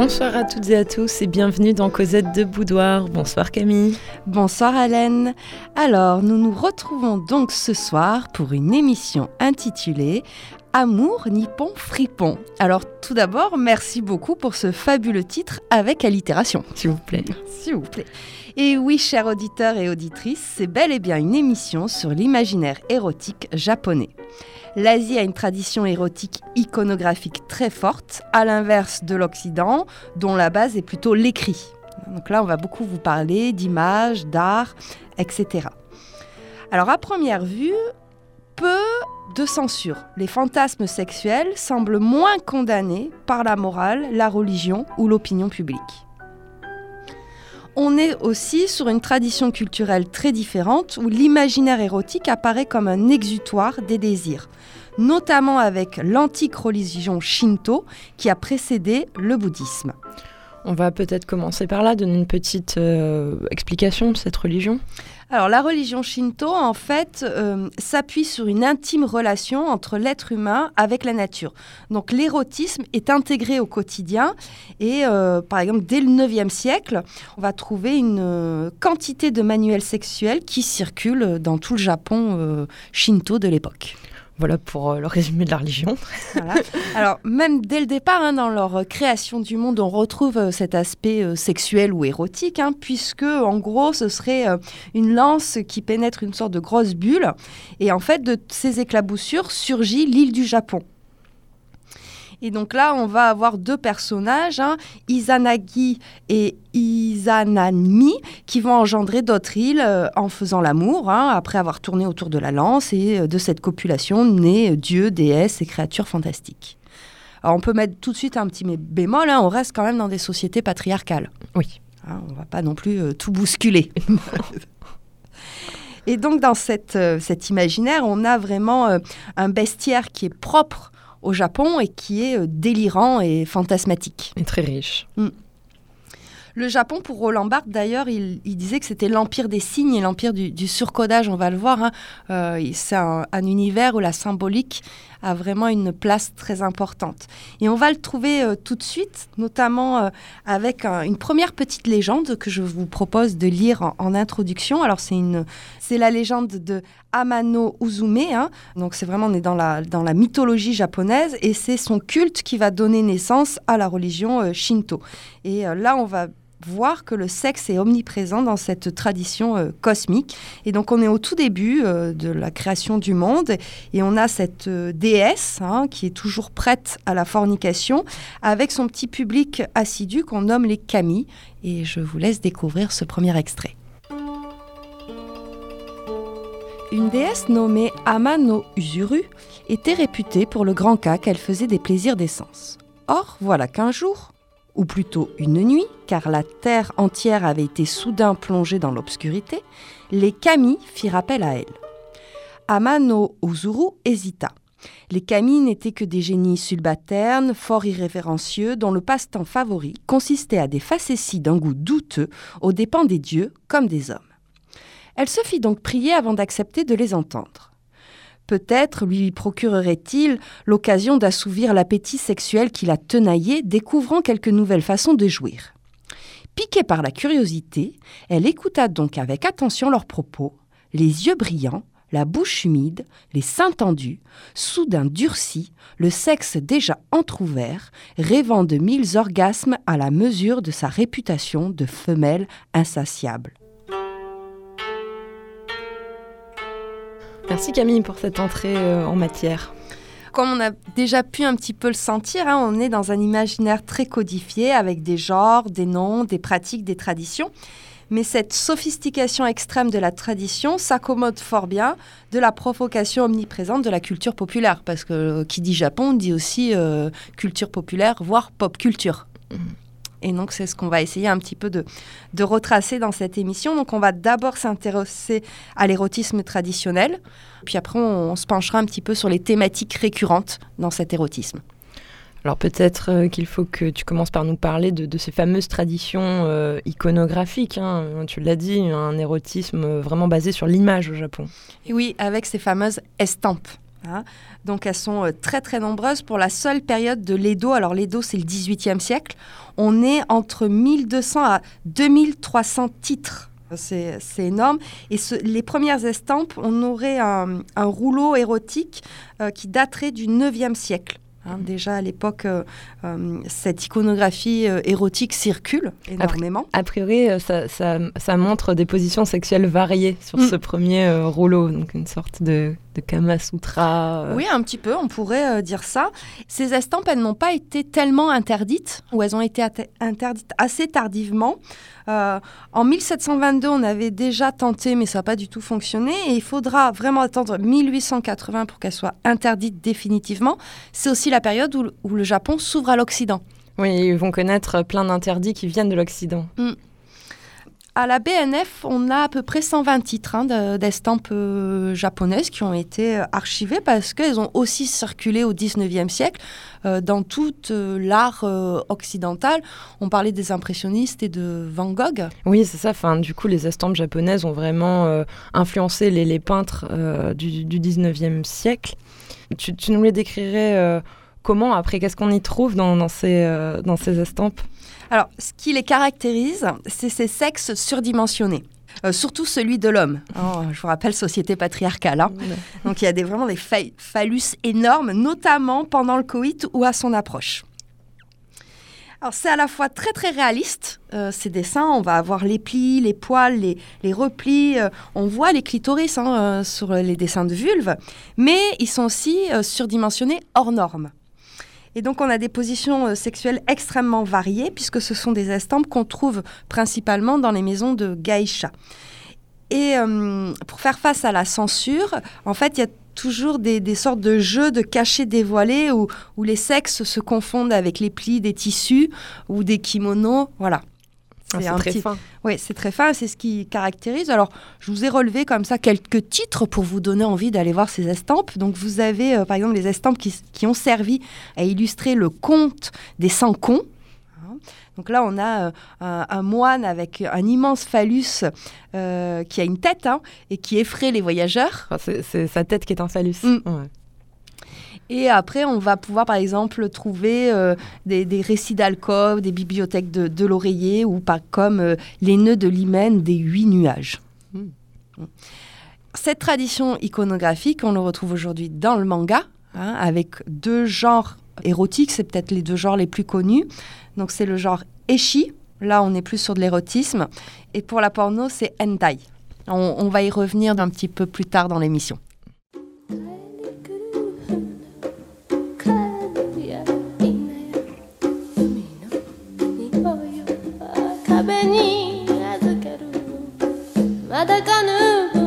Bonsoir à toutes et à tous et bienvenue dans Cosette de Boudoir. Bonsoir Camille. Bonsoir Alain. Alors, nous nous retrouvons donc ce soir pour une émission intitulée Amour nippon fripon. Alors, tout d'abord, merci beaucoup pour ce fabuleux titre avec allitération. S'il vous plaît. S'il vous plaît. Et oui, chers auditeurs et auditrices, c'est bel et bien une émission sur l'imaginaire érotique japonais. L'Asie a une tradition érotique iconographique très forte, à l'inverse de l'Occident, dont la base est plutôt l'écrit. Donc là, on va beaucoup vous parler d'images, d'art, etc. Alors à première vue, peu de censure. Les fantasmes sexuels semblent moins condamnés par la morale, la religion ou l'opinion publique. On est aussi sur une tradition culturelle très différente où l'imaginaire érotique apparaît comme un exutoire des désirs, notamment avec l'antique religion shinto qui a précédé le bouddhisme. On va peut-être commencer par là, donner une petite euh, explication de cette religion. Alors la religion shinto, en fait, euh, s'appuie sur une intime relation entre l'être humain avec la nature. Donc l'érotisme est intégré au quotidien et, euh, par exemple, dès le 9e siècle, on va trouver une euh, quantité de manuels sexuels qui circulent dans tout le Japon shinto de l'époque. Voilà pour euh, le résumé de la religion. Alors, même dès le départ, hein, dans leur création du monde, on retrouve euh, cet aspect euh, sexuel ou érotique, hein, puisque, en gros, ce serait une lance qui pénètre une sorte de grosse bulle. Et en fait, de ces éclaboussures surgit l'île du Japon. Et donc là, on va avoir deux personnages, hein, Izanagi et Izanami, qui vont engendrer d'autres îles euh, en faisant l'amour, hein, après avoir tourné autour de la lance, et euh, de cette copulation naît dieux, déesses et créatures fantastiques. Alors on peut mettre tout de suite un petit bémol, hein, on reste quand même dans des sociétés patriarcales. Oui. on ne va pas non plus euh, tout bousculer. Et donc dans cette, cet imaginaire, on a vraiment un bestiaire qui est propre au Japon et qui est euh, délirant et fantasmatique. Et très riche. Mm. Le Japon, pour Roland Barthes, d'ailleurs, il, disait que c'était l'empire des signes et l'empire du, surcodage, on va le voir. Hein. Euh, c'est un, univers où la symbolique a vraiment une place très importante. Et on va le trouver euh, tout de suite, notamment euh, avec une première petite légende que je vous propose de lire en, introduction. Alors, c'est, une, c'est la légende de Amano Uzume. Hein. Donc, c'est vraiment, on est dans la, dans la mythologie japonaise et c'est son culte qui va donner naissance à la religion Shinto. Et là, on va voir que le sexe est omniprésent dans cette tradition euh, cosmique. Et donc on est au tout début euh, de la création du monde et on a cette euh, déesse hein, qui est toujours prête à la fornication avec son petit public assidu qu'on nomme les kami. Et je vous laisse découvrir ce premier extrait. Une déesse nommée Amano Usuru était réputée pour le grand cas qu'elle faisait des plaisirs d'essence. Or, voilà qu'un jour, ou plutôt une nuit, car la terre entière avait été soudain plongée dans l'obscurité, les kami firent appel à elle. Amano Uzuru hésita. Les kami n'étaient que des génies subalternes, fort irrévérencieux, dont le passe-temps favori consistait à des facéties d'un goût douteux aux dépens des dieux comme des hommes. Elle se fit donc prier avant d'accepter de les entendre. Peut-être lui procurerait-il l'occasion d'assouvir l'appétit sexuel qui la tenaillait, découvrant quelques nouvelles façons de jouir. Piquée par la curiosité, elle écouta donc avec attention leurs propos, les yeux brillants, la bouche humide, les seins tendus, soudain durcis, le sexe déjà entr'ouvert, rêvant de mille orgasmes à la mesure de sa réputation de femelle insatiable. Merci Camille pour cette entrée euh, en matière. Comme on a déjà pu un petit peu le sentir, hein, on est dans un imaginaire très codifié avec des genres, des noms, des pratiques, des traditions. Mais cette sophistication extrême de la tradition s'accommode fort bien de la provocation omniprésente de la culture populaire. Parce que euh, qui dit Japon dit aussi euh, culture populaire, voire pop culture. Mmh. Et donc, c'est ce qu'on va essayer un petit peu de, de, retracer dans cette émission. Donc, on va d'abord s'intéresser à l'érotisme traditionnel, puis après, on, se penchera un petit peu sur les thématiques récurrentes dans cet érotisme. Alors peut-être euh, qu'il faut que tu commences par nous parler de, ces fameuses traditions euh, iconographiques. Hein. Tu l'as dit, un érotisme vraiment basé sur l'image au Japon. Et oui, avec ces fameuses estampes. Hein. Donc elles sont euh, très très nombreuses pour la seule période de l'Edo. Alors l'Edo c'est le 18e siècle. On est entre 1200 à 2300 titres. C'est énorme. Et les premières estampes, on aurait un, rouleau érotique euh, qui daterait du 9e siècle. Hein, déjà à l'époque, euh, euh, cette iconographie euh, érotique circule énormément. A, priori, ça, montre des positions sexuelles variées sur mm. ce premier rouleau, donc une sorte de, de Kama Sutra. Oui, un petit peu, on pourrait dire ça. Ces estampes, elles n'ont pas été tellement interdites, ou elles ont été interdites assez tardivement. Euh, en 1722, on avait déjà tenté, mais ça n'a pas du tout fonctionné. Et il faudra vraiment attendre 1880 pour qu'elle soit interdite définitivement. C'est aussi la période où, le Japon s'ouvre à l'Occident. Oui, ils vont connaître plein d'interdits qui viennent de l'Occident. Mm à la BNF, on a à peu près 120 titres hein, d'estampes euh, japonaises qui ont été euh, archivées parce qu'elles ont aussi circulé au 19e siècle euh, dans tout l'art occidental. On parlait des impressionnistes et de Van Gogh. Oui, c'est ça. Du coup, les estampes japonaises ont vraiment influencé les, peintres du, 19e siècle. Tu, nous les décrirais comment après Qu'est-ce qu'on y trouve dans, ces, dans ces estampes? Alors, ce qui les caractérise, c'est ces sexes surdimensionnés. Euh, surtout celui de l'homme. Oh, je vous rappelle, société patriarcale. Hein. Donc il y a des, vraiment des phallus énormes, notamment pendant le coït ou à son approche. Alors c'est à la fois très très réaliste, euh, ces dessins, on va avoir les plis, les poils, les, replis, euh, on voit les clitoris hein, sur les dessins de vulve, mais ils sont aussi surdimensionnés hors normes. Et donc on a des positions euh, sexuelles extrêmement variées, puisque ce sont des estampes qu'on trouve principalement dans les maisons de geisha. Et euh, pour faire face à la censure, en fait, il y a toujours des, sortes de jeux de cachets dévoilés où, où les sexes se confondent avec les plis des tissus ou des kimonos. Voilà. Ah, c'est très fin. Oui, c'est très fin, c'est ce qui caractérise. Alors, je vous ai relevé comme ça quelques titres pour vous donner envie d'aller voir ces estampes. Donc, vous avez euh, par exemple les estampes qui, ont servi à illustrer le conte des sans cons. Hein. Donc là, on a euh, un, moine avec un immense phallus euh, qui a une tête hein, et qui effraie les voyageurs. c'est sa tête qui est un phallus. Mm. Et après, on va pouvoir, par exemple, trouver euh, des, récits d'alcove, des bibliothèques de, l'oreiller, ou pas comme euh, les nœuds de l'hymen des huit nuages. Hmm. Cette tradition iconographique, on le retrouve aujourd'hui dans le manga, hein, avec deux genres érotiques, c'est peut-être les deux genres les plus connus. Donc c'est le genre eshi, là on est plus sur de l'érotisme, et pour la porno, c'est hentai. on va y revenir un petit peu plus tard dans l'émission. 壁に預ける。まだかぬ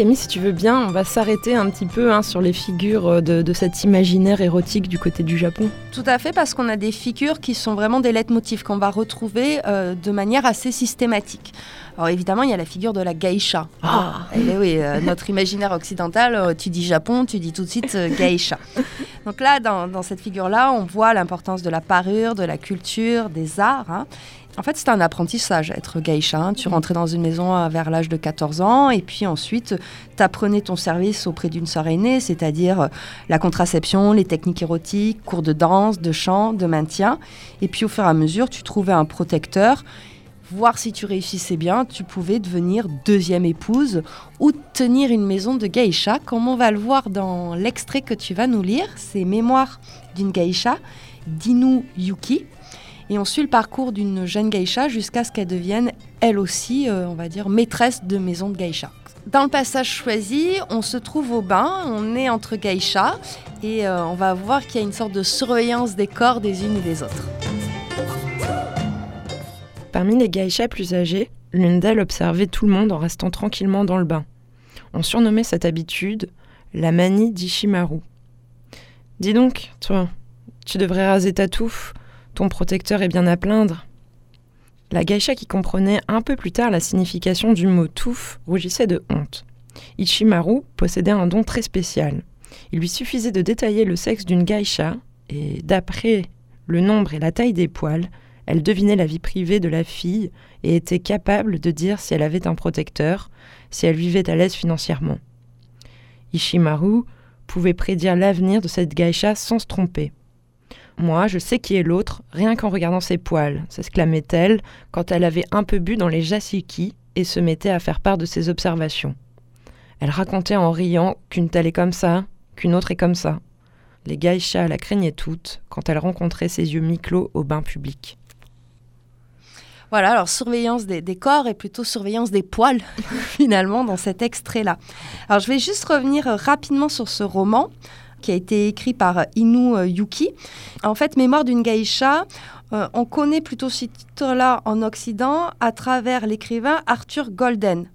Camille, si tu veux bien, on va s'arrêter un petit peu hein, sur les figures euh, de, cet imaginaire érotique du côté du Japon. Tout à fait, parce qu'on a des figures qui sont vraiment des leitmotifs qu'on va retrouver euh, de manière assez systématique. Alors évidemment, il y a la figure de la geisha. Ah. Eh oui, euh, notre imaginaire occidental, tu dis Japon, tu dis tout de suite geisha. Donc là, dans, cette figure-là, on voit l'importance de la parure, de la culture, des arts. Hein. En fait, c'était un apprentissage, être geisha. Hein. Tu mm. rentrais dans une maison vers l'âge de 14 ans et puis ensuite, tu apprenais ton service auprès d'une sœur aînée, c'est-à-dire euh, la contraception, les techniques érotiques, cours de danse, de chant, de maintien. Et puis au fur et à mesure, tu trouvais un protecteur voir si tu réussissais bien, tu pouvais devenir deuxième épouse ou tenir une maison de geisha, comme on va le voir dans l'extrait que tu vas nous lire. C'est Mémoire d'une geisha, d'Inu Yuki. Et on suit le parcours d'une jeune geisha jusqu'à ce qu'elle devienne, elle aussi, euh, on va dire, maîtresse de maison de geisha. Dans le passage choisi, on se trouve au bain, on est entre geisha et euh, on va voir qu'il y a une sorte de surveillance des corps des unes et des autres. Parmi les geishas plus âgés, l'une d'elles observait tout le monde en restant tranquillement dans le bain. On surnommait cette habitude la manie d'Ishimaru. Dis donc, toi, tu devrais raser ta touffe, ton protecteur est bien à plaindre. La geisha qui comprenait un peu plus tard la signification du mot touffe rougissait de honte. Ichimaru possédait un don très spécial. Il lui suffisait de détailler le sexe d'une geisha, et d'après le nombre et la taille des poils, elle devinait la vie privée de la fille et était capable de dire si elle avait un protecteur, si elle vivait à l'aise financièrement. Ishimaru pouvait prédire l'avenir de cette geisha sans se tromper. Moi, je sais qui est l'autre, rien qu'en regardant ses poils, s'exclamait-elle quand elle avait un peu bu dans les jasiki et se mettait à faire part de ses observations. Elle racontait en riant qu'une telle est comme ça, qu'une autre est comme ça. Les geishas la craignaient toutes quand elle rencontrait ses yeux mi-clos au bain public. Voilà, alors surveillance des, corps et plutôt surveillance des poils, finalement, dans cet extrait-là. Alors je vais juste revenir euh, rapidement sur ce roman qui a été écrit par euh, Inu euh, Yuki. En fait, Mémoire d'une geisha, on connaît plutôt ce titre-là en Occident à travers l'écrivain Arthur Golden.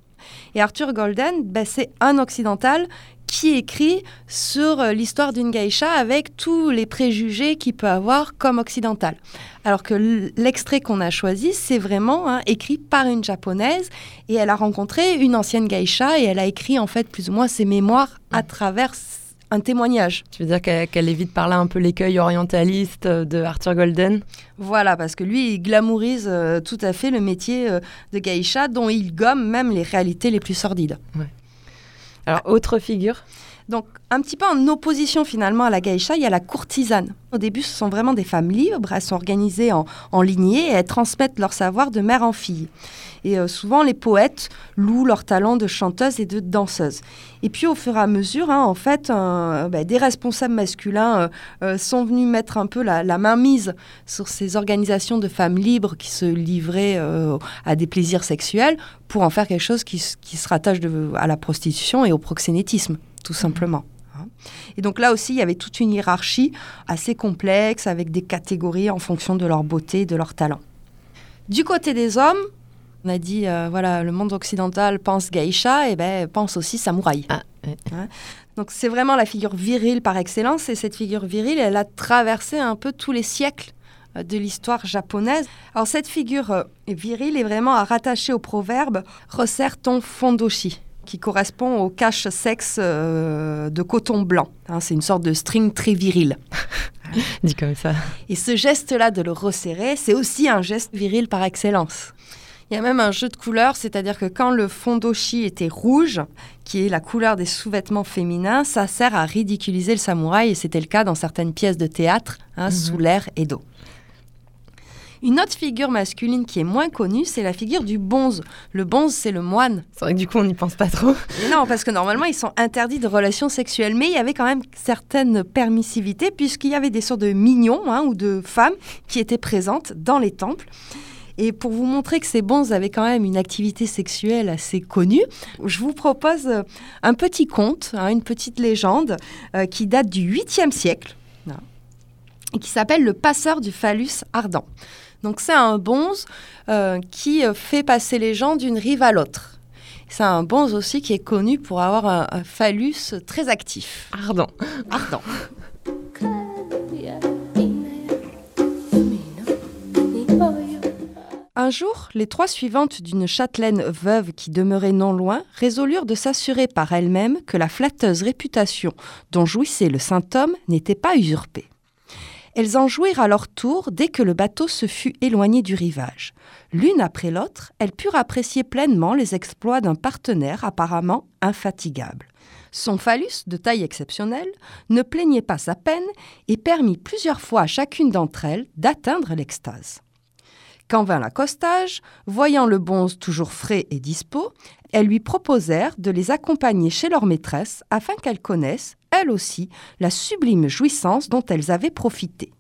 Et Arthur Golden, ben, c'est un occidental qui écrit sur euh, l'histoire d'une geisha avec tous les préjugés qu'il peut avoir comme occidental. Alors que l'extrait qu'on a choisi, c'est vraiment hein, écrit par une japonaise et elle a rencontré une ancienne geisha et elle a écrit en fait plus ou moins ses mémoires à travers un témoignage. Tu veux dire qu'elle évite par là un peu l'écueil orientaliste de Arthur Golden? Voilà, parce que lui, il glamourise euh, tout à fait le métier euh, de geisha, dont il gomme même les réalités les plus sordides. Alors, autre figure? Donc, un petit peu en opposition finalement à la geisha, il y a la courtisane. Au début, ce sont vraiment des femmes libres, elles sont organisées en, en lignées et elles transmettent leur savoir de mère en fille. Et euh, souvent, les poètes louent leur talent de chanteuse et de danseuse. Et puis, au fur et à mesure, hein, en fait, bah, des responsables masculins euh, euh, sont venus mettre un peu la, main mise sur ces organisations de femmes libres qui se livraient à des plaisirs sexuels pour en faire quelque chose qui, se rattache à la prostitution et au proxénétisme tout simplement. Hein. Et donc là aussi, il y avait toute une hiérarchie assez complexe avec des catégories en fonction de leur beauté, de leur talent. Du côté des hommes, on a dit, euh, voilà, le monde occidental pense geisha, et ben pense aussi samouraï. Ah, hein. Donc c'est vraiment la figure virile par excellence, et cette figure virile, elle a traversé un peu tous les siècles de l'histoire japonaise. Alors cette figure euh, virile est vraiment à rattacher au proverbe « resserre ton fondoshi » qui correspond au cache-sexe euh, de coton blanc. Hein, c'est une sorte de string très viril. Dit comme ça. Et ce geste-là de le resserrer, c'est aussi un geste viril par excellence. Il y a même un jeu de couleurs, c'est-à-dire que quand le fond d'oshi était rouge, qui est la couleur des sous-vêtements féminins, ça sert à ridiculiser le samouraï, et c'était le cas dans certaines pièces de théâtre, hein, mhm. sous l'air Edo. Une autre figure masculine qui est moins connue, c'est la figure du bonze. Le bonze, c'est le moine. C'est vrai que du coup, on n'y pense pas trop. non, parce que normalement, ils sont interdits de relations sexuelles. Mais il y avait quand même certaines permissivités, puisqu'il y avait des sortes de mignons hein, ou de femmes qui étaient présentes dans les temples. Et pour vous montrer que ces bonzes avaient quand même une activité sexuelle assez connue, je vous propose un petit conte, hein, une petite légende euh, qui date du 8e siècle hein, et qui s'appelle Le passeur du phallus ardent. Donc c'est un bonze euh, qui euh, fait passer les gens d'une rive à l'autre. C'est un bonze aussi qui est connu pour avoir un, phallus très actif. Ardent. Ardent. Un Un jour, les trois suivantes d'une châtelaine veuve qui demeurait non loin résolurent de s'assurer par elles-mêmes que la flatteuse réputation dont jouissait le saint homme n'était pas usurpée. Elles en jouirent à leur tour dès que le bateau se fut éloigné du rivage. L'une après l'autre, elles purent apprécier pleinement les exploits d'un partenaire apparemment infatigable. Son phallus, de taille exceptionnelle, ne plaignait pas sa peine et permit plusieurs fois à chacune d'entre elles d'atteindre l'extase. Quand vint l'accostage, voyant le bonze toujours frais et dispos, elles lui proposèrent de les accompagner chez leur maîtresse afin qu'elles connaissent, elles aussi, la sublime jouissance dont elles avaient profité.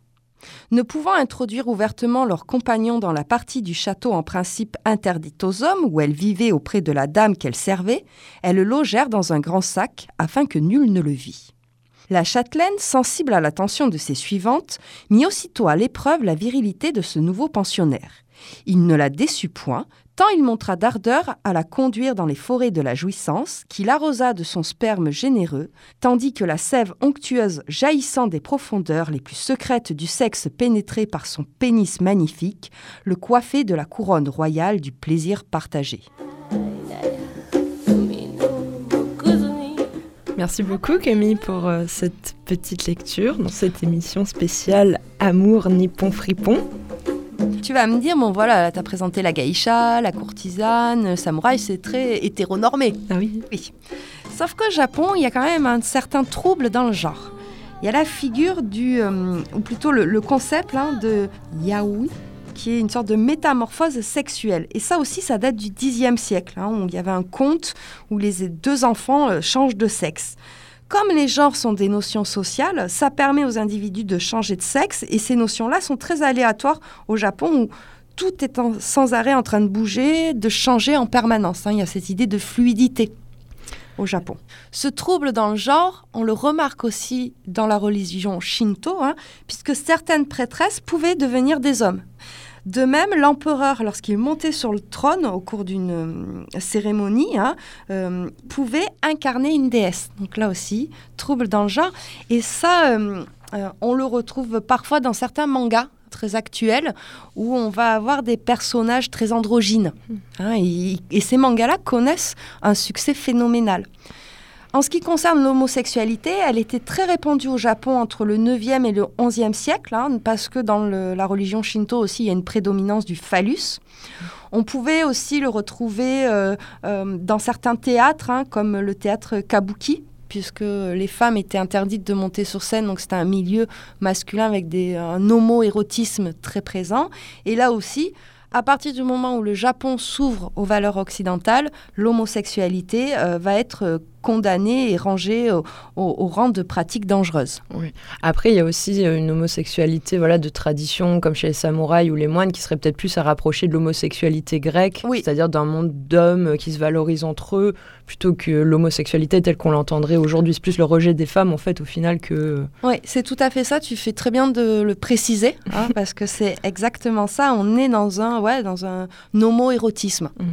Ne pouvant introduire ouvertement leurs compagnons dans la partie du château en principe interdite aux hommes, où elles vivaient auprès de la dame qu'elles servaient, elles le logèrent dans un grand sac afin que nul ne le vît. La châtelaine, sensible à l'attention de ses suivantes, mit aussitôt à l'épreuve la virilité de ce nouveau pensionnaire. Il ne la déçut point, tant il montra d'ardeur à la conduire dans les forêts de la jouissance, qu'il arrosa de son sperme généreux, tandis que la sève onctueuse jaillissant des profondeurs les plus secrètes du sexe pénétré par son pénis magnifique, le coiffait de la couronne royale du plaisir partagé. Merci beaucoup Camille pour euh, cette petite lecture dans cette émission spéciale Amour Nippon Fripon. Tu vas me dire, bon voilà, t'as présenté la geisha, la courtisane, le samouraï, c'est très hétéronormé. Ah oui Oui. Sauf qu'au Japon, il y a quand même un certain trouble dans le genre. Il y a la figure du, euh, ou plutôt le, le concept hein, de yaoi, qui est une sorte de métamorphose sexuelle. Et ça aussi, ça date du Xe siècle, hein, où il y avait un conte où les deux enfants euh, changent de sexe. Comme les genres sont des notions sociales, ça permet aux individus de changer de sexe et ces notions-là sont très aléatoires au Japon où tout est sans arrêt en train de bouger, de changer en permanence. hein. Il y a cette idée de fluidité au Japon. Ce trouble dans le genre, on le remarque aussi dans la religion shinto, hein, puisque certaines prêtresses pouvaient devenir des hommes. De même, l'empereur, lorsqu'il montait sur le trône au cours d'une euh, cérémonie, hein, euh, pouvait incarner une déesse. Donc là aussi, trouble dans le genre. Et ça, euh, on le retrouve parfois dans certains mangas très actuels où on va avoir des personnages très androgynes. Hein, et, et ces mangas-là connaissent un succès phénoménal. En ce qui concerne l'homosexualité, elle était très répandue au Japon entre le 9e et le 11e siècle, hein, parce que dans la religion shinto aussi, il y a une prédominance du phallus. On pouvait aussi le retrouver euh, euh, dans certains théâtres, hein, comme le théâtre kabuki, puisque les femmes étaient interdites de monter sur scène, donc c'était un milieu masculin avec un homo-érotisme très présent. Et là aussi, à partir du moment où le Japon s'ouvre aux valeurs occidentales, l'homosexualité euh, va être condamnée et rangée au, au- au rang de pratique dangereuse. Après, il y a aussi euh, une homosexualité voilà, de tradition, comme chez les samouraïs ou les moines, qui serait peut-être plus à rapprocher de l'homosexualité grecque, Oui. c'est-à-dire d'un monde d'hommes euh, qui se valorisent entre eux, plutôt que l'homosexualité telle qu'on l'entendrait aujourd'hui. C'est plus le rejet des femmes, en fait, au final, que... Oui, c'est tout à fait ça. Tu fais très bien de le préciser, hein, parce que c'est exactement ça. On est dans un, ouais, dans un homo-érotisme. Mm.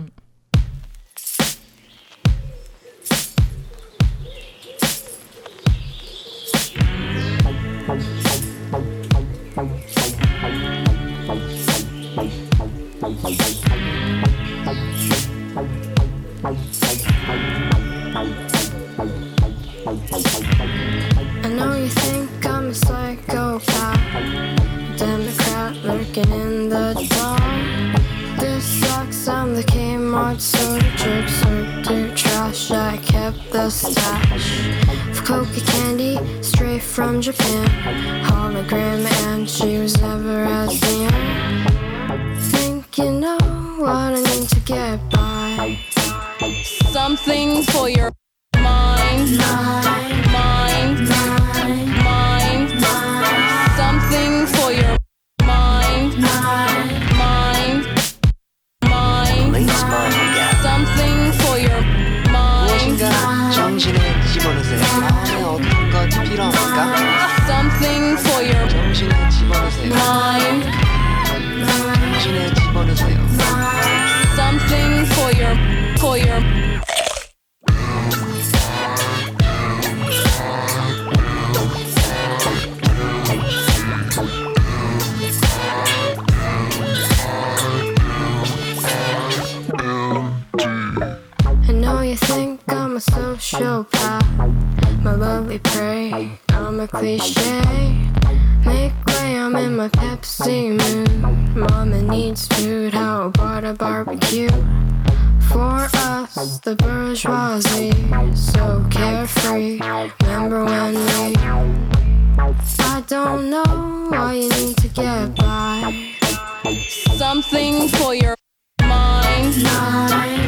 Something for your mind, mind,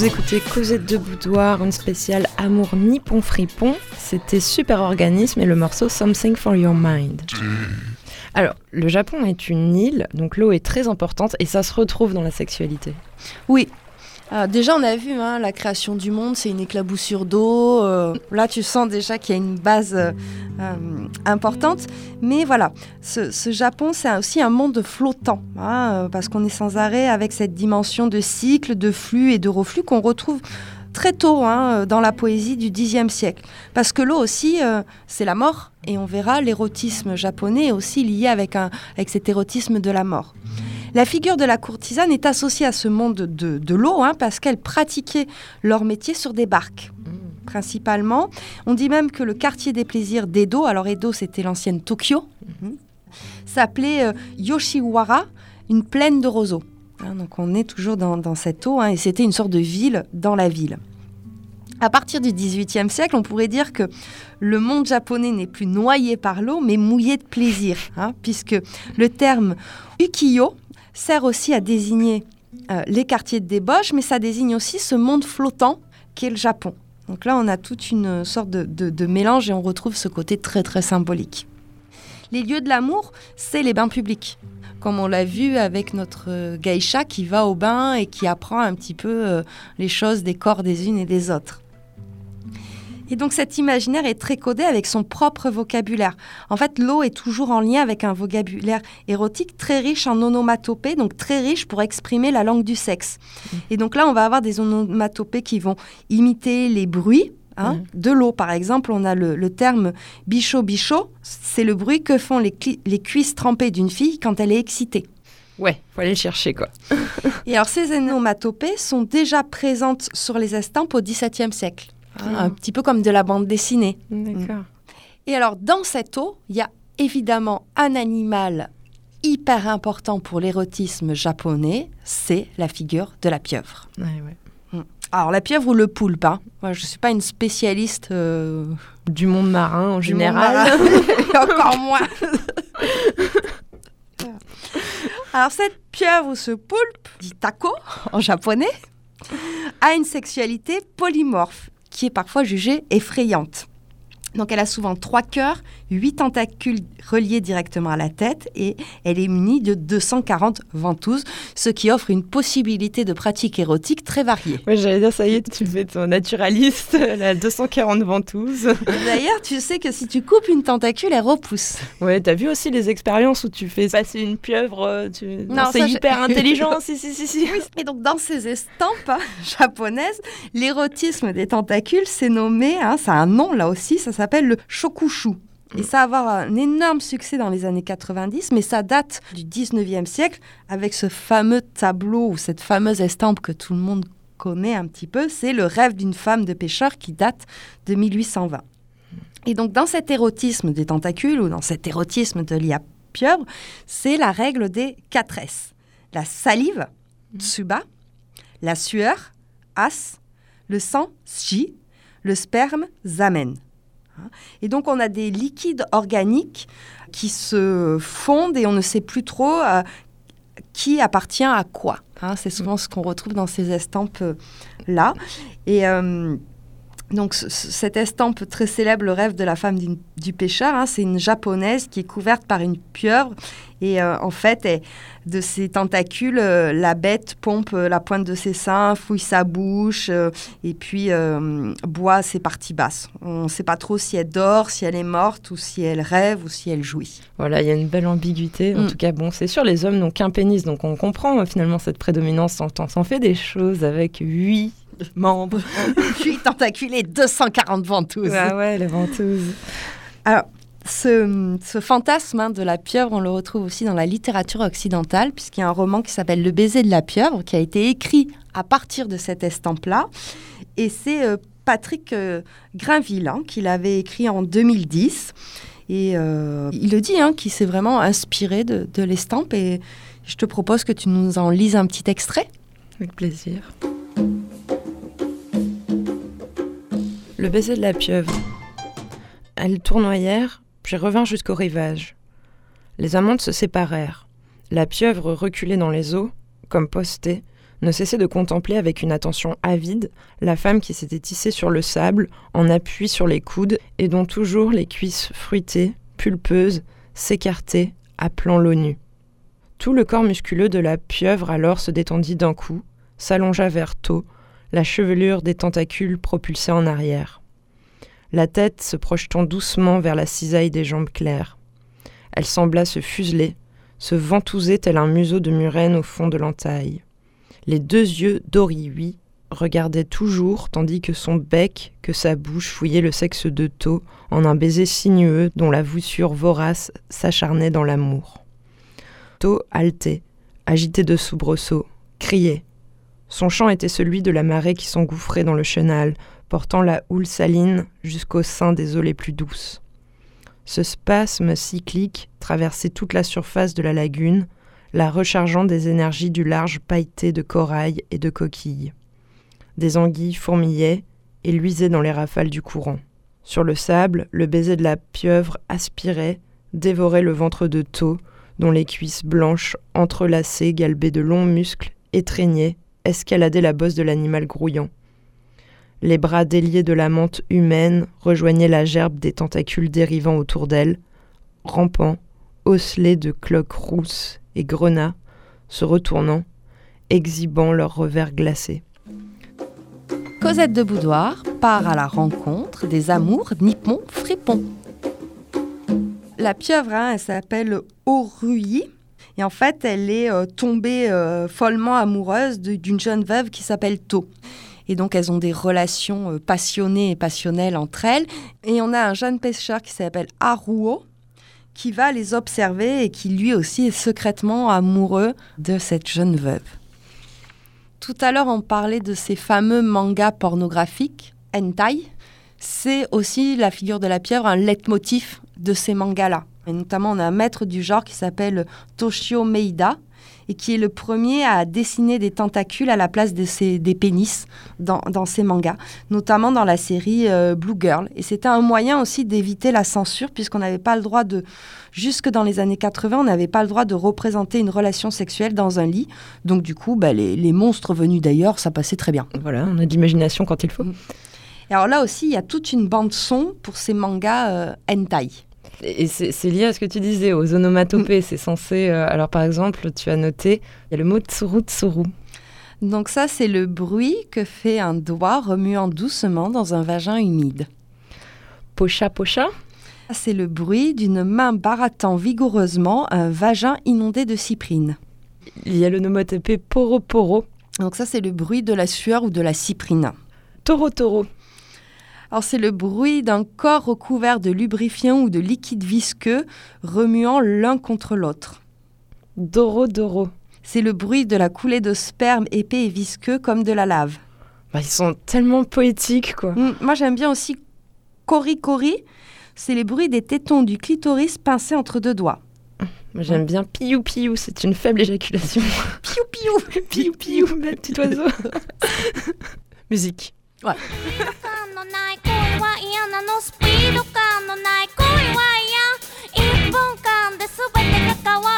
Vous écoutez Cosette de Boudoir, une spéciale Amour Nippon Fripon. C'était Super Organisme et le morceau Something for Your Mind. Alors, le Japon est une île, donc l'eau est très importante et ça se retrouve dans la sexualité. Oui. Ah, déjà, on a vu hein, la création du monde, c'est une éclaboussure d'eau. euh, là, tu sens déjà qu'il y a une base euh, euh, importante. Mais voilà, ce, Japon, c'est aussi un monde flottant, hein, parce qu'on est sans arrêt avec cette dimension de cycle, de flux et de reflux qu'on retrouve très tôt hein, dans la poésie du Xe siècle. Parce que l'eau aussi, c'est la mort, et on verra l'érotisme japonais aussi lié avec cet érotisme de la mort. La figure de la courtisane est associée à ce monde de, de l'eau hein, parce qu'elles pratiquaient leur métier sur des barques, principalement. On dit même que le quartier des plaisirs d'Edo, alors Edo c'était l'ancienne Tokyo, mhm, s'appelait euh, Yoshiwara, une plaine de roseaux. Hein, donc on est toujours dans, dans cette eau hein, et c'était une sorte de ville dans la ville. À partir du XVIIIe siècle, on pourrait dire que le monde japonais n'est plus noyé par l'eau, mais mouillé de plaisir, hein, puisque le terme ukiyo sert aussi à désigner euh, les quartiers de débauche, mais ça désigne aussi ce monde flottant qu'est le Japon. Donc là, on a toute une sorte de, mélange et on retrouve ce côté très très symbolique. Les lieux de l'amour, c'est les bains publics. Comme on l'a vu avec notre euh, geisha qui va au bain et qui apprend un petit peu euh, les choses des corps des unes et des autres. Et donc cet imaginaire est très codé avec son propre vocabulaire. En fait, l'eau est toujours en lien avec un vocabulaire érotique très riche en onomatopées, donc très riche pour exprimer la langue du sexe. Et donc là, on va avoir des onomatopées qui vont imiter les bruits. hein. De l'eau, par exemple, on a le, le terme bichot-bichot, c'est le bruit que font les, les cuisses trempées d'une fille quand elle est excitée. Ouais, faut aller le chercher quoi. Et alors, ces onomatopées sont déjà présentes sur les estampes au XVIIe siècle. Hein. Un petit peu comme de la bande dessinée. D'accord. Et alors, dans cette eau, il y a évidemment un animal hyper important pour l'érotisme japonais, c'est la figure de la pieuvre. Ouais, ouais. Alors, la pieuvre ou le poulpe, hein. Moi, je ne suis pas une spécialiste euh, Du monde marin en du général. marin. Et encore moins. Alors, cette pieuvre ou ce poulpe, dit taco en japonais, a une sexualité polymorphe qui est parfois jugée effrayante. Donc, elle a souvent trois cœurs, huit tentacules reliés directement à la tête et elle est munie de 240 ventouses, ce qui offre une possibilité de pratique érotique très variée. Ouais, j'allais dire, ça y est, tu fais ton naturaliste, la 240 ventouses. D'ailleurs, tu sais que si tu coupes une tentacule, elle repousse. Ouais, t'as vu aussi les expériences où tu fais passer une pieuvre, euh, tu... Non, Non, c'est hyper intelligent, si, si, si, si. Et donc, dans ces estampes hein, japonaises, l'érotisme des tentacules, c'est nommé, hein, ça a un nom là aussi, ça s'appelle le shokushu. Et ça va avoir un énorme succès dans les années 90, mais ça date du 19e siècle avec ce fameux tableau ou cette fameuse estampe que tout le monde connaît un petit peu, c'est le rêve d'une femme de pêcheur qui date de 1820. Et donc dans cet érotisme des tentacules ou dans cet érotisme de l'IA pieuvre, c'est la règle des 4 S. La salive, tsuba, la sueur, as, le sang, shi, le sperme, zamen. Hein. Et donc on a des liquides organiques qui se fondent et on ne sait plus trop euh, qui appartient à quoi. hein. C'est souvent ce qu'on retrouve dans ces estampes-là. Et euh, Donc ce- ce- cette estampe très célèbre, le rêve de la femme du pêcheur, hein, c'est une japonaise qui est couverte par une pieuvre et euh, en fait, elle- de ses tentacules, euh, la bête pompe euh, la pointe de ses seins, fouille sa bouche et puis boit ses parties basses. On ne sait pas trop si elle dort, si elle est morte ou si elle rêve ou si elle jouit. Voilà, il y a une belle ambiguïté. En Mm. tout cas, bon, c'est sûr, les hommes n'ont qu'un pénis, donc on comprend finalement cette prédominance. On on s'en fait des choses avec huit membres. puis tentacules et 240 ventouses. ah ouais, les ventouses. Ce, ce fantasme hein, de la pieuvre, on le retrouve aussi dans la littérature occidentale, puisqu'il y a un roman qui s'appelle Le baiser de la pieuvre, qui a été écrit à partir de cette estampe-là. Et c'est euh, Patrick euh, Grinville hein, qui l'avait écrit en 2010. Et euh, il le dit, hein, qu'il s'est vraiment inspiré de, de l'estampe. Et je te propose que tu nous en lises un petit extrait. Avec plaisir. Le baiser de la pieuvre. Elles tournoyèrent, puis revinrent jusqu'au rivage. Les amantes se séparèrent. La pieuvre, reculée dans les eaux, comme postée, ne cessait de contempler avec une attention avide la femme qui s'était tissée sur le sable, en appui sur les coudes, et dont toujours les cuisses fruitées, pulpeuses, s'écartaient, appelant l'eau nue. Tout le corps musculeux de la pieuvre alors se détendit d'un coup, s'allongea vers tôt, la chevelure des tentacules propulsée en arrière. La tête se projetant doucement vers la cisaille des jambes claires. Elle sembla se fuseler, se ventouser tel un museau de murène au fond de l'entaille. Les deux yeux d'Orihui regardaient toujours tandis que son bec, que sa bouche fouillait le sexe de taux en un baiser sinueux dont la voussure vorace s'acharnait dans l'amour. Taux haletait, agité de soubresauts, criait. Son chant était celui de la marée qui s'engouffrait dans le chenal, portant la houle saline jusqu'au sein des eaux les plus douces. Ce spasme cyclique traversait toute la surface de la lagune, la rechargeant des énergies du large pailleté de corail et de coquilles. Des anguilles fourmillaient et luisaient dans les rafales du courant. Sur le sable, le baiser de la pieuvre aspirait, dévorait le ventre de taux, dont les cuisses blanches, entrelacées, galbées de longs muscles, étreignaient, escaladaient la bosse de l'animal grouillant. Les bras déliés de la menthe humaine rejoignaient la gerbe des tentacules dérivant autour d'elle, rampant, osselés de cloques rousses et grenats, se retournant, exhibant leurs revers glacés. Cosette de Boudoir part à la rencontre des amours nippons fripons. La pieuvre, hein, elle s'appelle Orui. Et en fait, elle est euh, tombée euh, follement amoureuse d'une jeune veuve qui s'appelle To. Et donc, elles ont des relations euh, passionnées et passionnelles entre elles. Et on a un jeune pêcheur qui s'appelle Haruo, qui va les observer et qui lui aussi est secrètement amoureux de cette jeune veuve. Tout à l'heure, on parlait de ces fameux mangas pornographiques, hentai. C'est aussi la figure de la pieuvre, un leitmotiv de ces mangas-là. Et notamment, on a un maître du genre qui s'appelle Toshio Meida et qui est le premier à dessiner des tentacules à la place de ces- des pénis dans, dans ces mangas, notamment dans la série euh, Blue Girl. Et c'était un moyen aussi d'éviter la censure, puisqu'on n'avait pas le droit de, jusque dans les années 80, on n'avait pas le droit de représenter une relation sexuelle dans un lit. Donc du coup, bah, les, les monstres venus d'ailleurs, ça passait très bien. Voilà, on a de l'imagination quand il faut. Et alors là aussi, il y a toute une bande son pour ces mangas euh, hentai. Et c'est lié à ce que tu disais, aux onomatopées. C'est censé. euh, alors, par exemple, tu as noté, il y a le mot tsuru tsuru. Donc ça, c'est le bruit que fait un doigt remuant doucement dans un vagin humide. Pocha pocha. C'est le bruit d'une main barattant vigoureusement un vagin inondé de cyprine. Il y a le nomatopée poro poro. Donc ça, c'est le bruit de la sueur ou de la cyprine. Toro toro. Alors c'est le bruit d'un corps recouvert de lubrifiant ou de liquide visqueux remuant l'un contre l'autre. Doro doro. C'est le bruit de la coulée de sperme épais et visqueux comme de la lave. Bah, ils sont tellement poétiques, quoi. Mm, Moi j'aime bien aussi cori cori. C'est les bruits des tétons du clitoris pincés entre deux doigts. J'aime bien piou piou, c'est une faible éjaculation. Piou piou piou piou, ma petit oiseau. Musique. 感のない恋は嫌なの。スピード感のない恋は嫌。一分間で全てが変わる。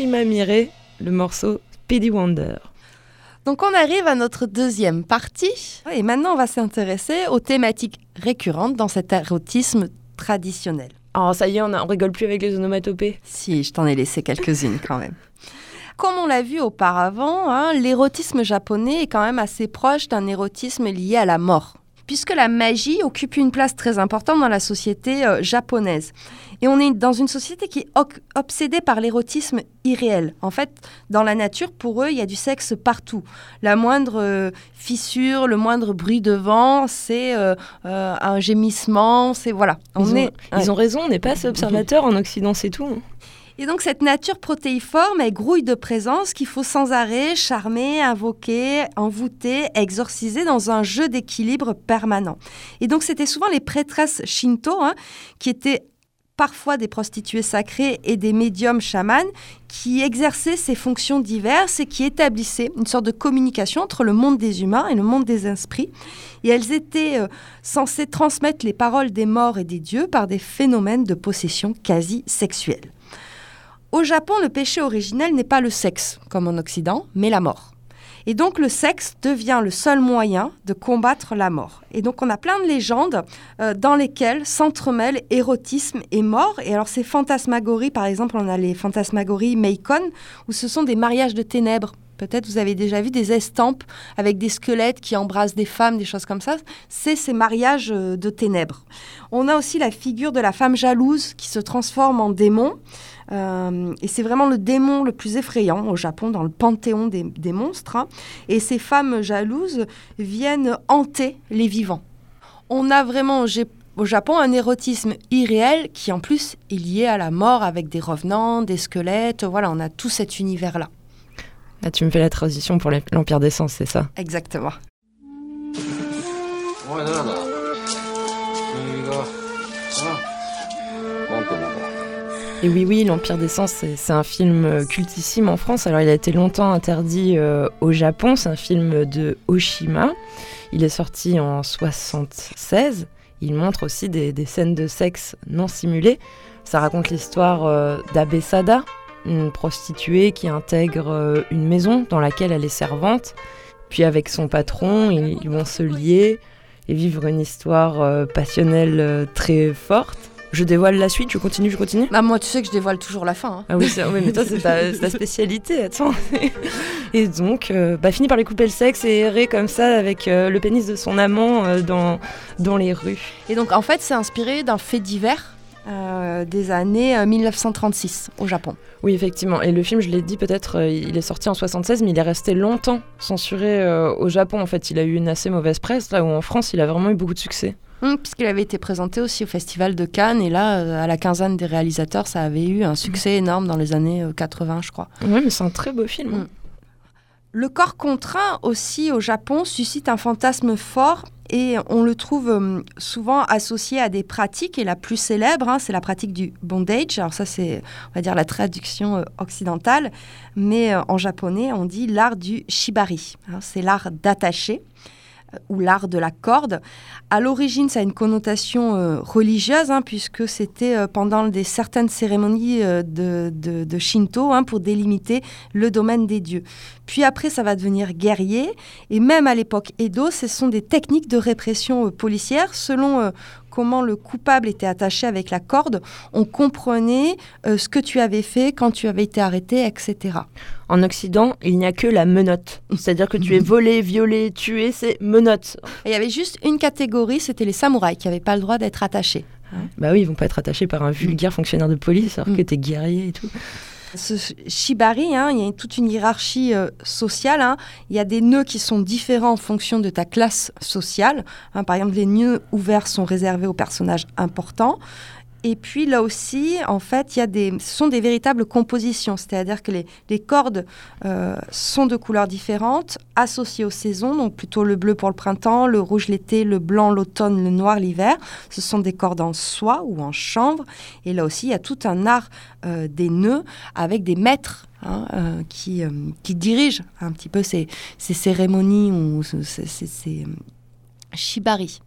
Tsushima Mire, le morceau Speedy Wonder. Donc on arrive à notre deuxième partie et maintenant on va s'intéresser aux thématiques récurrentes dans cet érotisme traditionnel. Oh, ça y est, on, a- on rigole plus avec les onomatopées. Si, je t'en ai laissé quelques-unes quand même. Comme on l'a vu auparavant, hein, l'érotisme japonais est quand même assez proche d'un érotisme lié à la mort, puisque la magie occupe une place très importante dans la société euh, japonaise. Et on est dans une société qui est obsédée par l'érotisme irréel. En fait, dans la nature, pour eux, il y a du sexe partout. La moindre euh, fissure, le moindre bruit de vent, c'est euh, euh, un gémissement, c'est voilà. On Ils, ont, est, ils ont raison, on n'est pas assez observateurs en Occident, c'est tout. hein. Et donc cette nature protéiforme, elle grouille de présence qu'il faut sans arrêt charmer, invoquer, envoûter, exorciser dans un jeu d'équilibre permanent. Et donc c'était souvent les prêtresses shinto hein, qui étaient parfois des prostituées sacrées et des médiums chamans qui exerçaient ces fonctions diverses et qui établissaient une sorte de communication entre le monde des humains et le monde des esprits. Et elles étaient euh, censées transmettre les paroles des morts et des dieux par des phénomènes de possession quasi sexuelle. Au Japon, le péché originel n'est pas le sexe, comme en Occident, mais la mort. Et donc le sexe devient le seul moyen de combattre la mort. Et donc on a plein de légendes euh, dans lesquelles s'entremêlent érotisme et mort. Et alors ces fantasmagories, par exemple, on a les fantasmagories Meikon, où ce sont des mariages de ténèbres. Peut-être vous avez déjà vu des estampes avec des squelettes qui embrassent des femmes, des choses comme ça. C'est ces mariages euh, de ténèbres. On a aussi la figure de la femme jalouse qui se transforme en démon. Euh, et c'est vraiment le démon le plus effrayant au Japon, dans le panthéon des, monstres. Hein. Et ces femmes jalouses viennent hanter les vivants. On a vraiment au Japon un érotisme irréel qui en plus est lié à la mort avec des revenants, des squelettes. Voilà, on a tout cet univers-là. Là, tu me fais la transition pour l'Empire des Sens, c'est ça? Exactement. Ouais, non, non. Et oui, oui, l'Empire des Sens, c'est un film euh, cultissime en France. Alors, il a été longtemps interdit euh, au Japon. C'est un film de Oshima. Il est sorti en 76. Il montre aussi des, scènes de sexe non simulées. Ça raconte l'histoire euh, d'Abesada, une prostituée qui intègre une maison dans laquelle elle est servante. Puis avec son patron, ils, vont se lier et vivre une histoire passionnelle très forte. Je dévoile la suite, je continue, je continue. Bah, moi, tu sais que je dévoile toujours la fin. hein. Ah oui, mais toi, c'est ta, spécialité, attends. Et donc, euh, bah, finit par lui couper le sexe et errer comme ça avec euh, le pénis de son amant euh, dans, dans les rues. Et donc, en fait, c'est inspiré d'un fait divers euh, des années euh, 1936 au Japon. Oui, effectivement. Et le film, je l'ai dit, peut-être, euh, il est sorti en 76, mais il est resté longtemps censuré au Japon. En fait, il a eu une assez mauvaise presse, là où en France, il a vraiment eu beaucoup de succès. Hum, puisqu'il avait été présenté aussi au Festival de Cannes, et là, euh, à la quinzaine des réalisateurs, ça avait eu un succès énorme dans les années euh, 80, je crois. Oui, mais c'est un très beau film. hein. Mm. Le corps contraint aussi au Japon suscite un fantasme fort et on le trouve euh, souvent associé à des pratiques et la plus célèbre, hein, c'est la pratique du bondage. Alors ça c'est, on va dire, la traduction euh, occidentale, mais euh, en japonais on dit l'art du shibari. hein, c'est l'art d'attacher euh, ou l'art de la corde. À l'origine, ça a une connotation euh, religieuse, hein, puisque c'était euh, pendant des certaines cérémonies euh, de, de- Shinto hein, pour délimiter le domaine des dieux. Puis après, ça va devenir guerrier. Et même à l'époque Edo, ce sont des techniques de répression policière. Selon comment le coupable était attaché avec la corde, on comprenait euh, ce que tu avais fait quand tu avais été arrêté, etc. En Occident, il n'y a que la menotte. C'est-à-dire que tu es volé, violé, tué, c'est menotte. Il y avait juste une catégorie, c'était les samouraïs qui n'avaient pas le droit d'être attachés. Bah oui, ils vont pas être attachés par un vulgaire fonctionnaire de police alors Mm. que t'es guerrier et tout. Ce shibari, hein, il y a toute une hiérarchie euh, sociale. hein. Il y a des nœuds qui sont différents en fonction de ta classe sociale. hein. par exemple, les nœuds ouverts sont réservés aux personnages importants. Et puis là aussi, en fait, y a des, ce sont des véritables compositions, c'est-à-dire que les, cordes euh, sont de couleurs différentes, associées aux saisons, donc plutôt le bleu pour le printemps, le rouge l'été, le blanc l'automne, le noir l'hiver. Ce sont des cordes en soie ou en chanvre. Et là aussi, il y a tout un art euh, des nœuds avec des maîtres hein, euh, qui, euh, qui dirigent un petit peu ces, ces cérémonies ou ce- ces, ces- ces, shibari.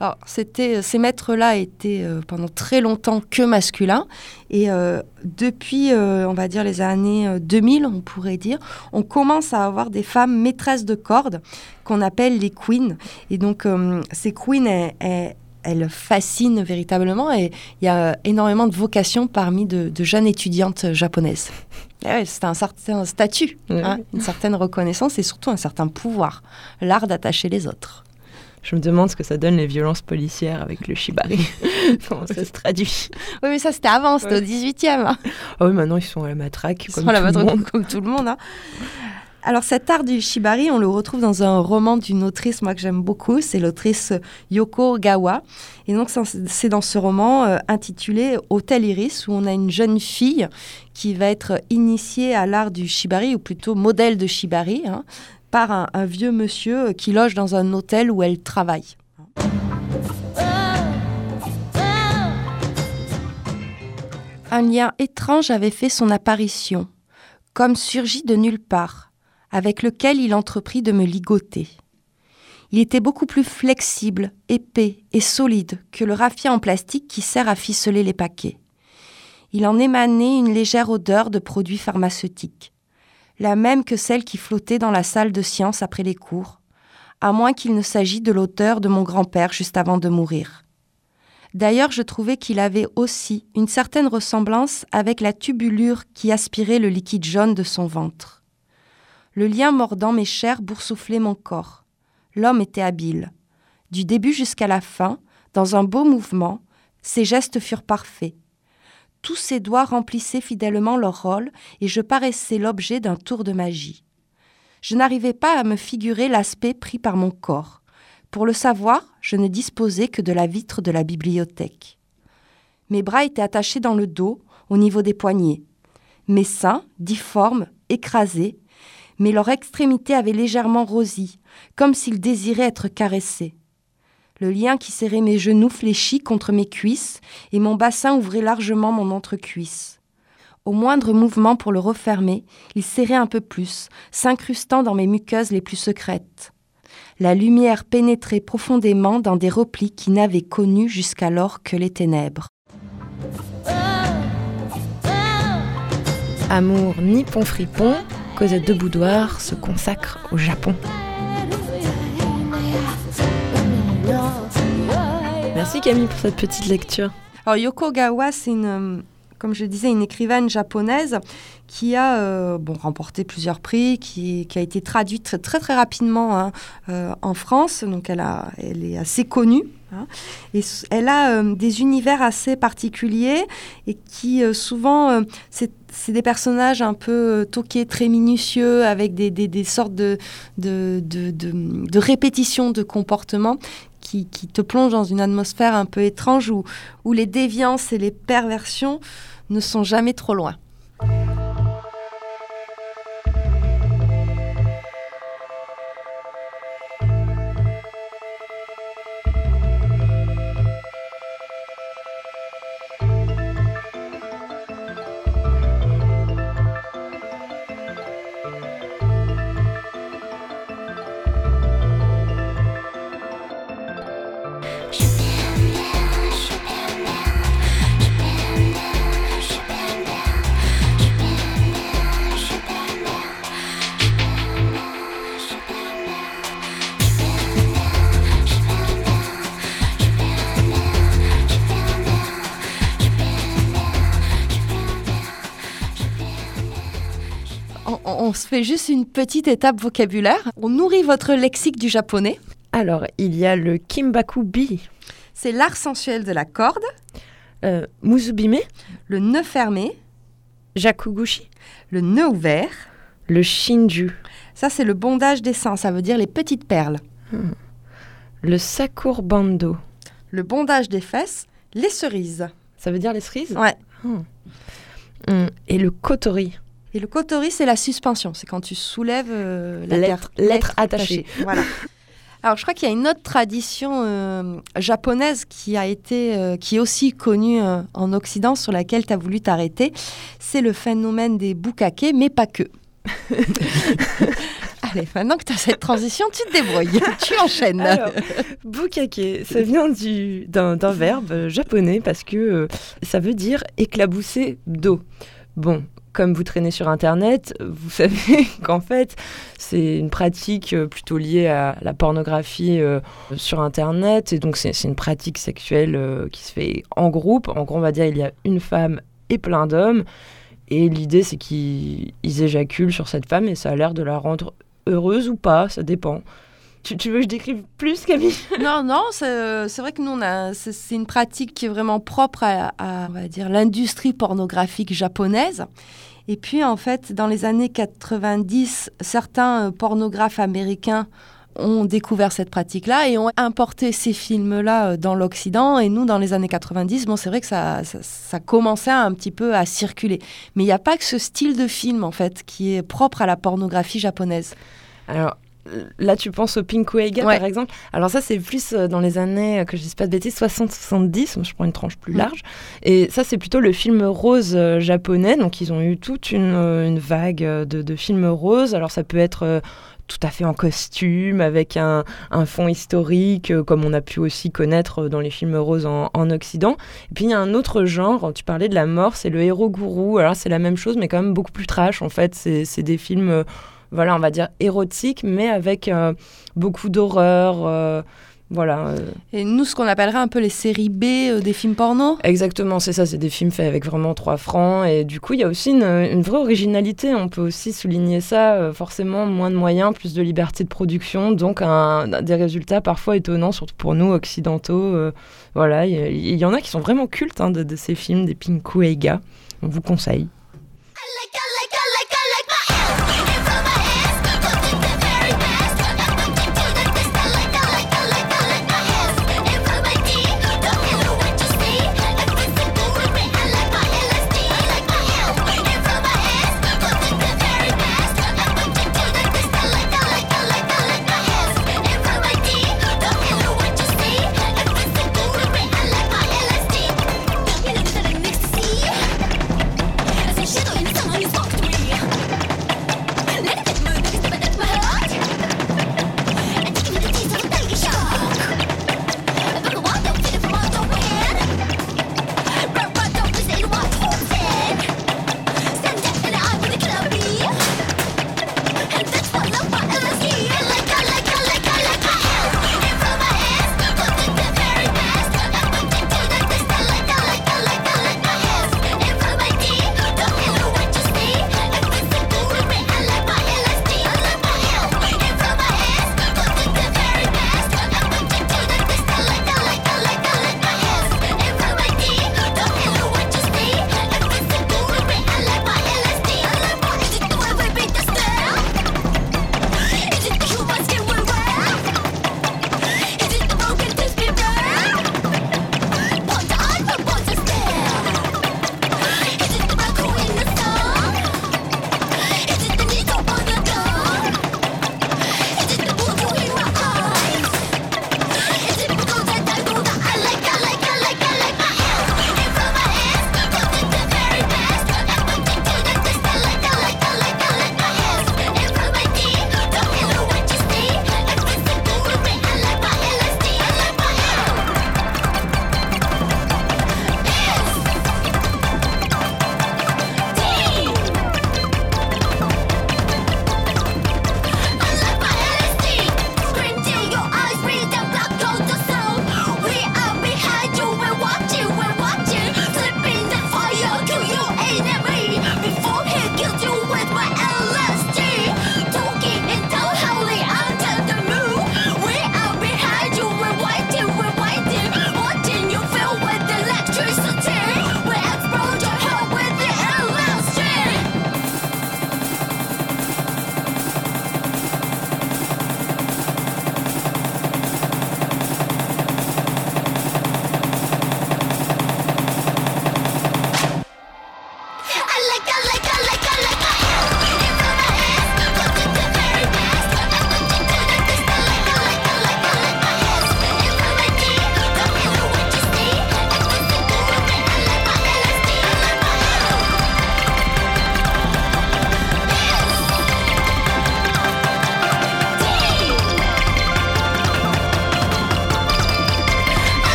Alors, c'était, ces maîtres-là étaient euh, pendant très longtemps que masculins. Et euh, depuis, euh, on va dire, les années euh, 2000, on pourrait dire, on commence à avoir des femmes maîtresses de cordes qu'on appelle les queens. Et donc, euh, ces queens, elles, elles- elles fascinent véritablement. Et il y a énormément de vocations parmi de, de jeunes étudiantes japonaises. Eh ouais, c'est un certain statut, hein, une certaine reconnaissance et surtout un certain pouvoir. L'art d'attacher les autres. Je me demande ce que ça donne les violences policières avec le shibari. Comment ça se traduit Oui, mais ça, c'était avant, c'était Ouais. au 18e. hein. Ah oui, maintenant ils sont à la matraque. Ils comme sont là tout le comme, monde. comme tout le monde. hein. Alors cet art du shibari, on le retrouve dans un roman d'une autrice, moi que j'aime beaucoup, c'est l'autrice Yoko Ogawa. Et donc c'est dans ce roman euh, intitulé Hôtel Iris, où on a une jeune fille qui va être initiée à l'art du shibari, ou plutôt modèle de shibari, hein, par un, vieux monsieur euh, qui loge dans un hôtel où elle travaille. Un lien étrange avait fait son apparition, comme surgi de nulle part, avec lequel il entreprit de me ligoter. Il était beaucoup plus flexible, épais et solide que le raffia en plastique qui sert à ficeler les paquets. Il en émanait une légère odeur de produits pharmaceutiques, la même que celle qui flottait dans la salle de science après les cours, à moins qu'il ne s'agît de l'auteur de mon grand-père juste avant de mourir. D'ailleurs, je trouvais qu'il avait aussi une certaine ressemblance avec la tubulure qui aspirait le liquide jaune de son ventre. Le lien mordant mes chairs boursouflait mon corps. L'homme était habile. Du début jusqu'à la fin, dans un beau mouvement, ses gestes furent parfaits. Tous ses doigts remplissaient fidèlement leur rôle et je paraissais l'objet d'un tour de magie. Je n'arrivais pas à me figurer l'aspect pris par mon corps. Pour le savoir, je ne disposais que de la vitre de la bibliothèque. Mes bras étaient attachés dans le dos, au niveau des poignets. Mes seins, difformes, écrasés, mais leur extrémité avait légèrement rosi, comme s'ils désiraient être caressés. Le lien qui serrait mes genoux fléchit contre mes cuisses et mon bassin ouvrait largement mon entrecuisse. Au moindre mouvement pour le refermer, il serrait un peu plus, s'incrustant dans mes muqueuses les plus secrètes. La lumière pénétrait profondément dans des replis qui n'avaient connu jusqu'alors que les ténèbres. Amour nippon fripon, Cosette de Boudoir se consacre au Japon. Merci Camille pour cette petite lecture. Alors Yoko Gawa, c'est une, euh, comme je disais, une écrivaine japonaise qui a euh, bon, remporté plusieurs prix, qui, qui a été traduite très très, rapidement hein, euh, en France, donc elle, a, elle est assez connue. hein. et elle a des univers assez particuliers et qui souvent, c'est des personnages un peu toqués, très minutieux, avec des, des- sortes de, de- de répétitions de comportements qui, te plongent dans une atmosphère un peu étrange où, où les déviances et les perversions ne sont jamais trop loin. Fait juste une petite étape vocabulaire. On nourrit votre lexique du japonais. Alors, il y a le Kimbaku Bi, C'est l'art sensuel de la corde, euh, Muzubime, le nœud fermé, Jakugushi, le nœud ouvert. le Shinju, Ça, c'est le bondage des seins, ça veut dire les petites perles. le Sakurbando. Le bondage des fesses, les cerises. Ça veut dire les cerises? Ouais. Hum, Et le Kotori. Et le kotori, c'est la suspension. C'est quand tu soulèves euh, la Lettre- terre- lettre attachée. Voilà. Alors, je crois qu'il y a une autre tradition euh, japonaise qui a été, euh, qui est aussi connue euh, en Occident, sur laquelle tu as voulu t'arrêter. C'est le phénomène des bukake, mais pas que. Allez, maintenant que tu as cette transition, tu te débrouilles. tu enchaînes. Alors, bukake, ça vient du- d'un verbe japonais parce que euh, ça veut dire éclabousser d'eau. Bon, comme vous traînez sur Internet, vous savez qu'en fait, c'est une pratique euh, plutôt liée à la pornographie euh, sur Internet. Et donc, c'est une pratique sexuelle euh, qui se fait en groupe. En gros, on va dire il y a une femme et plein d'hommes. Et l'idée, c'est qu'ils ils éjaculent sur cette femme et ça a l'air de la rendre heureuse ou pas, ça dépend. Tu, tu veux que je décrive plus, Camille? Non, non, c'est euh, c'est vrai que nous, on a- c'est c'est une pratique qui est vraiment propre à, à, on va dire, l'industrie pornographique japonaise. Et puis, en fait, dans les années 90, certains euh, pornographes américains ont découvert cette pratique-là et ont importé ces films-là euh, dans l'Occident. Et nous, dans les années 90, bon, c'est vrai que ça, ça, ça commençait un petit peu à circuler. Mais il n'y a pas que ce style de film, en fait, qui est propre à la pornographie japonaise. Alors là, tu penses au Pinkuega, Ouais. par exemple. Alors ça, c'est plus euh, dans les années, euh, que je dise pas de bêtises, 60-70. Je prends une tranche plus Mm. large. Et ça, c'est plutôt le film rose euh, japonais. Donc, ils ont eu toute une, une vague de, de films roses. Alors, ça peut être... euh, tout à fait en costume, avec un, un fond historique, euh, comme on a pu aussi connaître dans les films roses en, en Occident. Et puis il y a un autre genre, tu parlais de la mort, c'est le héros gourou. Alors c'est la même chose, mais quand même beaucoup plus trash. En fait, c'est c'est des films, euh, voilà, on va dire érotiques, mais avec euh, beaucoup d'horreur. euh, voilà. euh. Et nous, ce qu'on appellerait un peu les séries B euh, des films porno? Exactement, c'est ça, c'est des films faits avec vraiment trois francs. Et du coup, il y a aussi une, une vraie originalité. On peut aussi souligner ça, euh, forcément, moins de moyens, plus de liberté de production, donc un, des résultats parfois étonnants, surtout pour nous, occidentaux. euh, voilà, il y, il y en a qui sont vraiment cultes hein, de, de ces films, des Pinku Eiga. On vous conseille.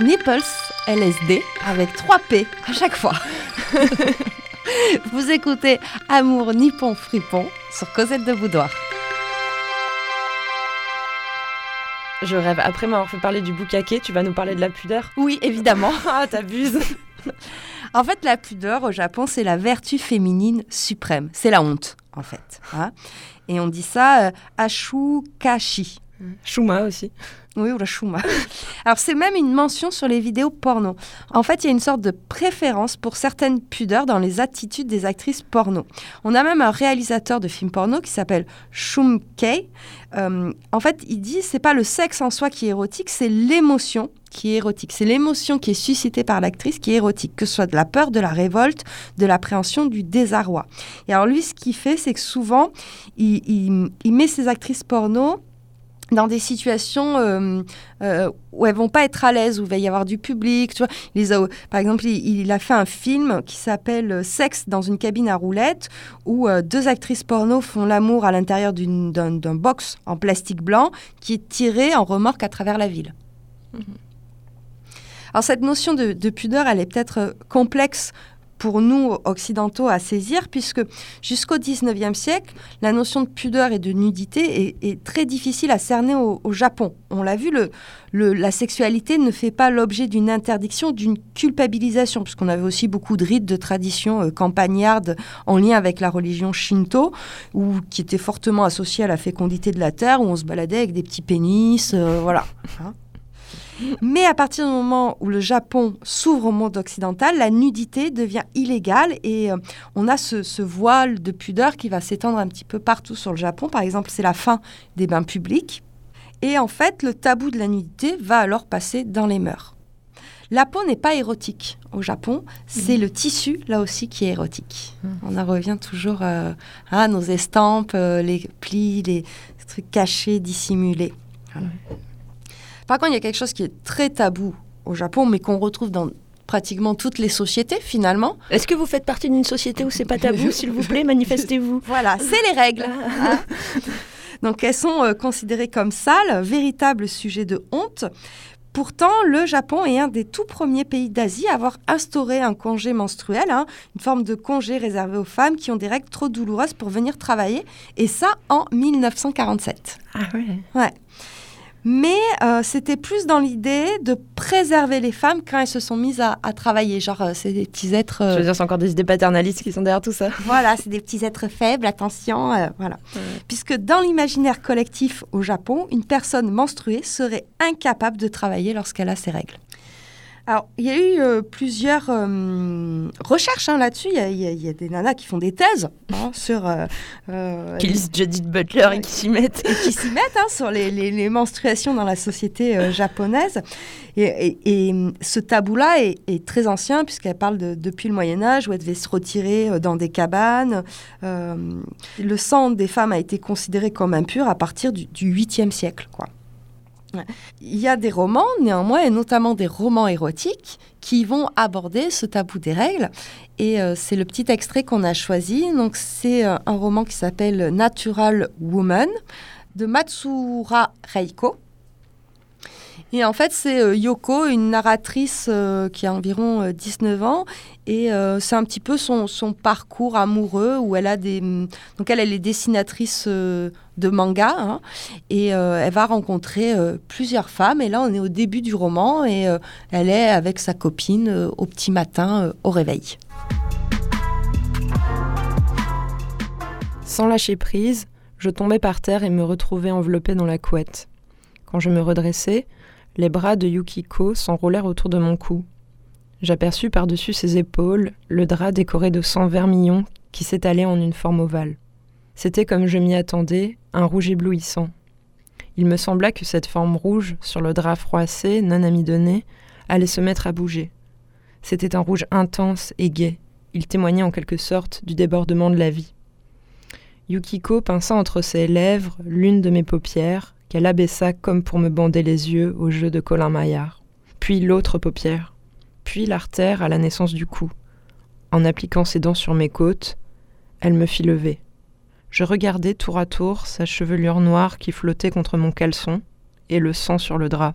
Nipples LSD avec 3 P à chaque fois. Vous écoutez Amour Nippon Fripon sur Cosette de Boudoir. Je rêve. Après m'avoir fait parler du bukake, tu vas nous parler de la pudeur? Oui, évidemment. Ah, t'abuses En fait, la pudeur au Japon, c'est la vertu féminine suprême. C'est la honte, en fait. hein. Et on dit ça euh, ashukashi. Shuma aussi. Oui, ou la shuma. Alors, c'est même une mention sur les vidéos porno. En fait, il y a une sorte de préférence pour certaines pudeurs dans les attitudes des actrices porno. On a même un réalisateur de films porno qui s'appelle Shum Kei. Euh, en fait, il dit c'est pas le sexe en soi qui est érotique, c'est l'émotion qui est érotique. C'est l'émotion qui est suscitée par l'actrice qui est érotique, que ce soit de la peur, de la révolte, de l'appréhension, du désarroi. Et alors lui, ce qu'il fait, c'est que souvent, il, il- il met ses actrices porno dans des situations euh, euh, où elles vont pas être à l'aise, où il va y avoir du public. Tu vois. Il les a- par exemple, il, il a fait un film qui s'appelle euh, Sexe dans une cabine à roulettes, où euh, deux actrices porno font l'amour à l'intérieur d'un box en plastique blanc qui est tiré en remorque à travers la ville. Alors cette notion de, de pudeur, elle est peut-être complexe pour nous occidentaux à saisir, puisque jusqu'au 19e siècle, la notion de pudeur et de nudité est, très difficile à cerner au, Japon. On l'a vu, la sexualité ne fait pas l'objet d'une interdiction, d'une culpabilisation, puisqu'on avait aussi beaucoup de rites, de traditions euh, campagnardes en lien avec la religion shinto, ou qui étaient fortement associées à la fécondité de la terre, où on se baladait avec des petits pénis, euh, voilà. Mais à partir du moment où le Japon s'ouvre au monde occidental, la nudité devient illégale et euh, on a ce, ce voile de pudeur qui va s'étendre un petit peu partout sur le Japon. Par exemple, c'est la fin des bains publics. Et en fait, le tabou de la nudité va alors passer dans les mœurs. La peau n'est pas érotique au Japon, c'est le tissu là aussi qui est érotique. On en revient toujours euh, à nos estampes, euh, les plis, les trucs cachés, dissimulés. Voilà. Par contre, il y a quelque chose qui est très tabou au Japon, mais qu'on retrouve dans pratiquement toutes les sociétés finalement. Est-ce que vous faites partie d'une société où c'est pas tabou S'il vous plaît, manifestez-vous. Voilà, c'est les règles. hein. Donc elles sont euh, considérées comme sales, véritable sujet de honte. Pourtant, le Japon est un des tout premiers pays d'Asie à avoir instauré un congé menstruel, hein, une forme de congé réservé aux femmes qui ont des règles trop douloureuses pour venir travailler, et ça en 1947. Ah ouais. Ouais. Mais euh, c'était plus dans l'idée de préserver les femmes quand elles se sont mises à, à travailler. Genre, euh, c'est des petits êtres. euh, Je veux dire, c'est encore des idées paternalistes qui sont derrière tout ça. voilà, c'est des petits êtres faibles, attention, euh, voilà. Ouais. Puisque dans l'imaginaire collectif au Japon, une personne menstruée serait incapable de travailler lorsqu'elle a ses règles. Alors, il y a eu euh, plusieurs euh, recherches hein, là-dessus. Il y, a- y y des nanas qui font des thèses hein, sur euh, Qui lisent Judith Butler et qui s'y mettent. et qui s'y mettent hein, sur les, les- les menstruations dans la société euh, japonaise. Et, et- et, hum, ce tabou-là est, est très ancien, puisqu'elle parle de, depuis le Moyen-Âge, où elle devait se retirer dans des cabanes. Le sang des femmes a été considéré comme impur à partir du, du 8e siècle. Quoi. Il y a des romans, néanmoins, et notamment des romans érotiques, qui vont aborder ce tabou des règles. Et euh, c'est le petit extrait qu'on a choisi. Donc, c'est euh, un roman qui s'appelle Natural Woman de Matsura Reiko. Et en fait, c'est euh, Yoko, une narratrice euh, qui a environ euh, 19 ans. Et euh, c'est un petit peu son, parcours amoureux où elle a des. Donc, elle, elle est dessinatrice euh, de manga. hein, et euh, elle va rencontrer euh, plusieurs femmes. Et là, on est au début du roman. Et euh, elle est avec sa copine euh, au petit matin euh, au réveil. Sans lâcher prise, je tombais par terre et me retrouvais enveloppée dans la couette. Quand je me redressai, les bras de Yukiko s'enroulèrent autour de mon cou. J'aperçus par-dessus ses épaules le drap décoré de sang vermillon qui s'étalait en une forme ovale. C'était comme je m'y attendais, un rouge éblouissant. Il me sembla que cette forme rouge, sur le drap froissé, non amidonné, allait se mettre à bouger. C'était un rouge intense et gai. Il témoignait en quelque sorte du débordement de la vie. Yukiko pinça entre ses lèvres l'une de mes paupières, qu'elle abaissa comme pour me bander les yeux au jeu de Colin Maillard. Puis l'autre paupière, puis l'artère à la naissance du cou. En appliquant ses dents sur mes côtes, elle me fit lever. Je regardais tour à tour sa chevelure noire qui flottait contre mon caleçon et le sang sur le drap.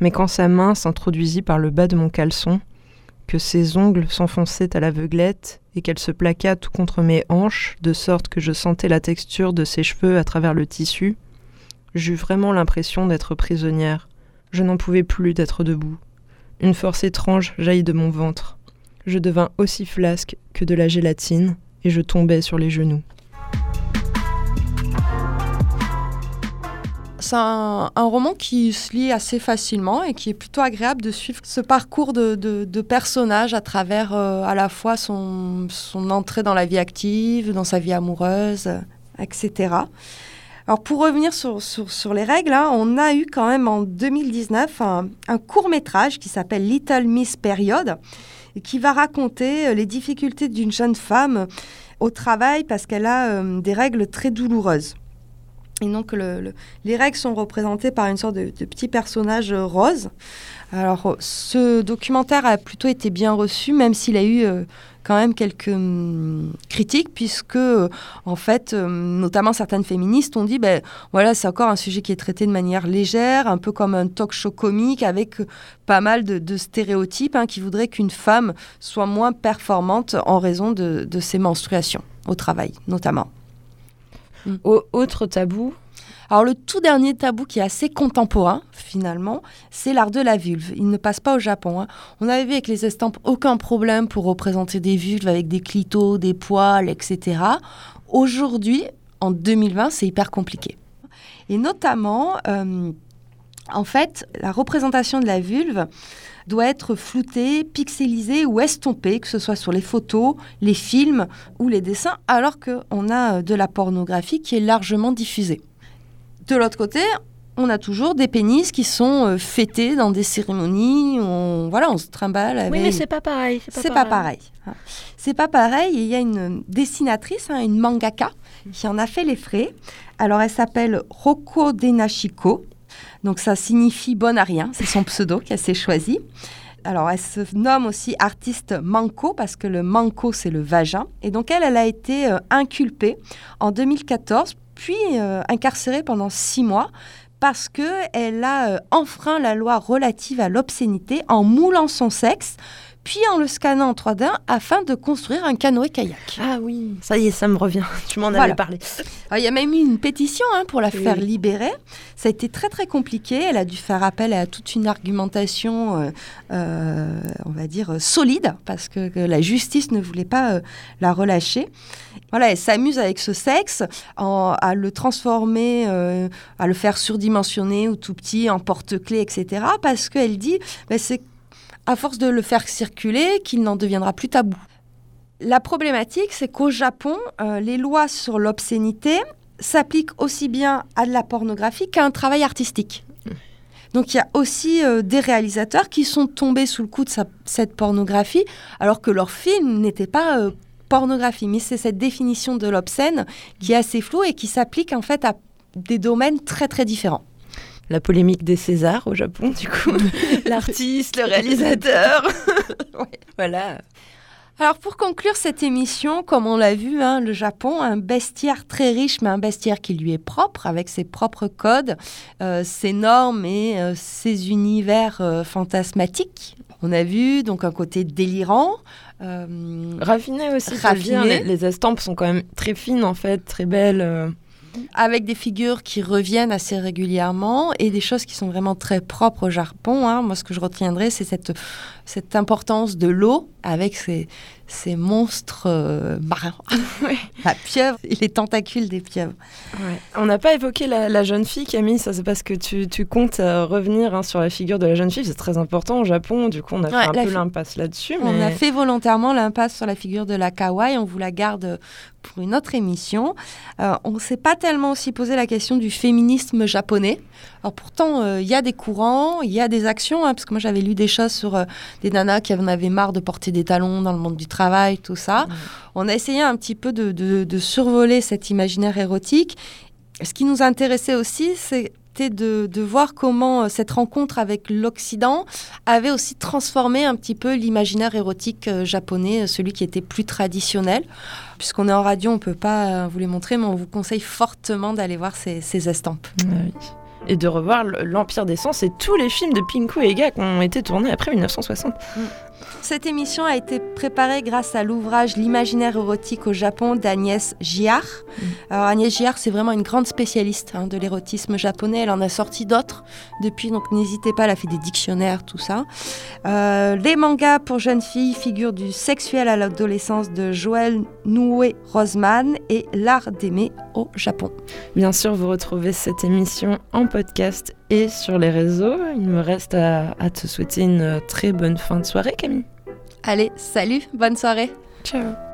mais quand sa main s'introduisit par le bas de mon caleçon, que ses ongles s'enfonçaient à l'aveuglette et qu'elle se plaqua tout contre mes hanches, de sorte que je sentais la texture de ses cheveux à travers le tissu, j'eus vraiment l'impression d'être prisonnière. Je n'en pouvais plus d'être debout. Une force étrange jaillit de mon ventre. Je devins aussi flasque que de la gélatine, et je tombai sur les genoux. C'est un, roman qui se lit assez facilement et qui est plutôt agréable de suivre ce parcours de, de, personnage à travers euh, à la fois son, son entrée dans la vie active, dans sa vie amoureuse, etc. Alors pour revenir sur, sur, les règles, hein, on a eu quand même en 2019 un, court métrage qui s'appelle Little Miss Period et qui va raconter euh, les difficultés d'une jeune femme au travail parce qu'elle a euh, des règles très douloureuses. Et donc, le, le, les règles sont représentées par une sorte de, petit personnage euh, rose. Alors, ce documentaire a plutôt été bien reçu, même s'il a eu euh, quand même quelques hum, critiques, puisque, euh, en fait, euh, notamment certaines féministes ont dit, ben voilà, c'est encore un sujet qui est traité de manière légère, un peu comme un talk show comique, avec euh, pas mal de, stéréotypes hein, qui voudraient qu'une femme soit moins performante en raison de, ses menstruations, au travail, notamment. Au- autre tabou, Alors le tout dernier tabou qui est assez contemporain finalement, c'est l'art de la vulve. Il ne passe pas au Japon. hein. On avait avec les estampes aucun problème pour représenter des vulves avec des clitos, des poils, etc. Aujourd'hui, en 2020, c'est hyper compliqué. Et notamment, euh, en fait, la représentation de la vulve doit être floutée, pixelisée ou estompée, que ce soit sur les photos, les films ou les dessins, alors qu'on a euh, de la pornographie qui est largement diffusée. De l'autre côté, on a toujours des pénis qui sont euh, fêtés dans des cérémonies. On, voilà, on se trimballe avec. Oui, mais c'est pas pareil. C'est pas pareil. hein. C'est pas pareil. Il y a une dessinatrice, hein, une mangaka, qui en a fait les frais. Alors, elle s'appelle Roko Denashiko. Donc, ça signifie bonne à rien. C'est son pseudo qu'elle s'est choisi. Alors, elle se nomme aussi artiste manko parce que le manko, c'est le vagin. Et donc, elle, elle a été euh, inculpée en 2014, puis euh, incarcérée pendant six mois parce qu'elle a euh, enfreint la loi relative à l'obscénité en moulant son sexe, puis en le scannant en 3D afin de construire un canoë-kayak. Ah oui, ça y est, ça me revient. Tu m'en avais Voilà. parlé. Alors, Il y a même eu une pétition hein, pour la Oui, faire libérer. Ça a été très très compliqué. Elle a dû faire appel à toute une argumentation, euh, euh, on va dire, euh, solide, parce que, que la justice ne voulait pas euh, la relâcher. Voilà, elle s'amuse avec ce sexe, en- à le transformer, à le faire surdimensionner ou tout petit, en porte-clés, etc. Parce qu'elle dit, ben, c'est à force de le faire circuler qu'il n'en deviendra plus tabou. La problématique, c'est qu'au Japon, euh, les lois sur l'obscénité s'appliquent aussi bien à de la pornographie qu'à un travail artistique. Donc il y a aussi euh, des réalisateurs qui sont tombés sous le coup de cette pornographie, alors que leur film n'était pas euh, pornographie. Mais c'est cette définition de l'obscène qui est assez floue et qui s'applique en fait à des domaines très très différents. La polémique des Césars au Japon, du coup. L'artiste, le réalisateur. Voilà. Alors pour conclure cette émission, comme on l'a vu, hein, le Japon, un bestiaire très riche, mais un bestiaire qui lui est propre, avec ses propres codes, euh, ses normes et euh, ses univers euh, fantasmatiques. On a vu donc un côté délirant. Raffiné aussi. Raffiné. Les, les estampes sont quand même très fines, en fait, très belles. Avec des figures qui reviennent assez régulièrement et des choses qui sont vraiment très propres au Japon. hein. Moi, ce que je retiendrai, c'est cette, cette importance de l'eau avec ces, ces monstres euh, marins. Ouais. La pieuvre et les tentacules des pieuvres. On n'a pas évoqué la, la jeune fille, Camille. Ça, c'est parce que tu, tu comptes euh, revenir hein, sur la figure de la jeune fille. C'est très important au Japon. Du coup, on a Ouais, fait un peu l'impasse là-dessus. On a fait volontairement l'impasse sur la figure de la kawaii. On vous la garde pour une autre émission. Euh, on ne s'est pas tellement aussi posé la question du féminisme japonais. Alors pourtant, euh, il y a des courants, il y a des actions, hein, parce que moi j'avais lu des choses sur euh, des nanas qui en avaient marre de porter des talons dans le monde du travail, tout ça. On a essayé un petit peu de, de- de survoler cet imaginaire érotique. Ce qui nous intéressait aussi, c'était de, de voir comment euh, cette rencontre avec l'Occident avait aussi transformé un petit peu l'imaginaire érotique euh, japonais, euh, celui qui était plus traditionnel. Puisqu'on est en radio, on ne peut pas vous les montrer, mais on vous conseille fortement d'aller voir ces, ces estampes. Ah oui. et de revoir l'Empire des Sens et tous les films de Pinku et Ega qui ont été tournés après 1960. Cette émission a été préparée grâce à l'ouvrage L'imaginaire érotique au Japon d'Agnès Giard. Alors Agnès Giard, c'est vraiment une grande spécialiste hein, de l'érotisme japonais. Elle en a sorti d'autres depuis, donc n'hésitez pas, elle a fait des dictionnaires, tout ça. Euh, les mangas pour jeunes filles figurent du sexuel à l'adolescence de Joël Noué Roseman et L'art d'aimer au Japon. Bien sûr, vous retrouvez cette émission en podcast et sur les réseaux. Il me reste à, à te souhaiter une très bonne fin de soirée, Camille. Allez, salut, bonne soirée Ciao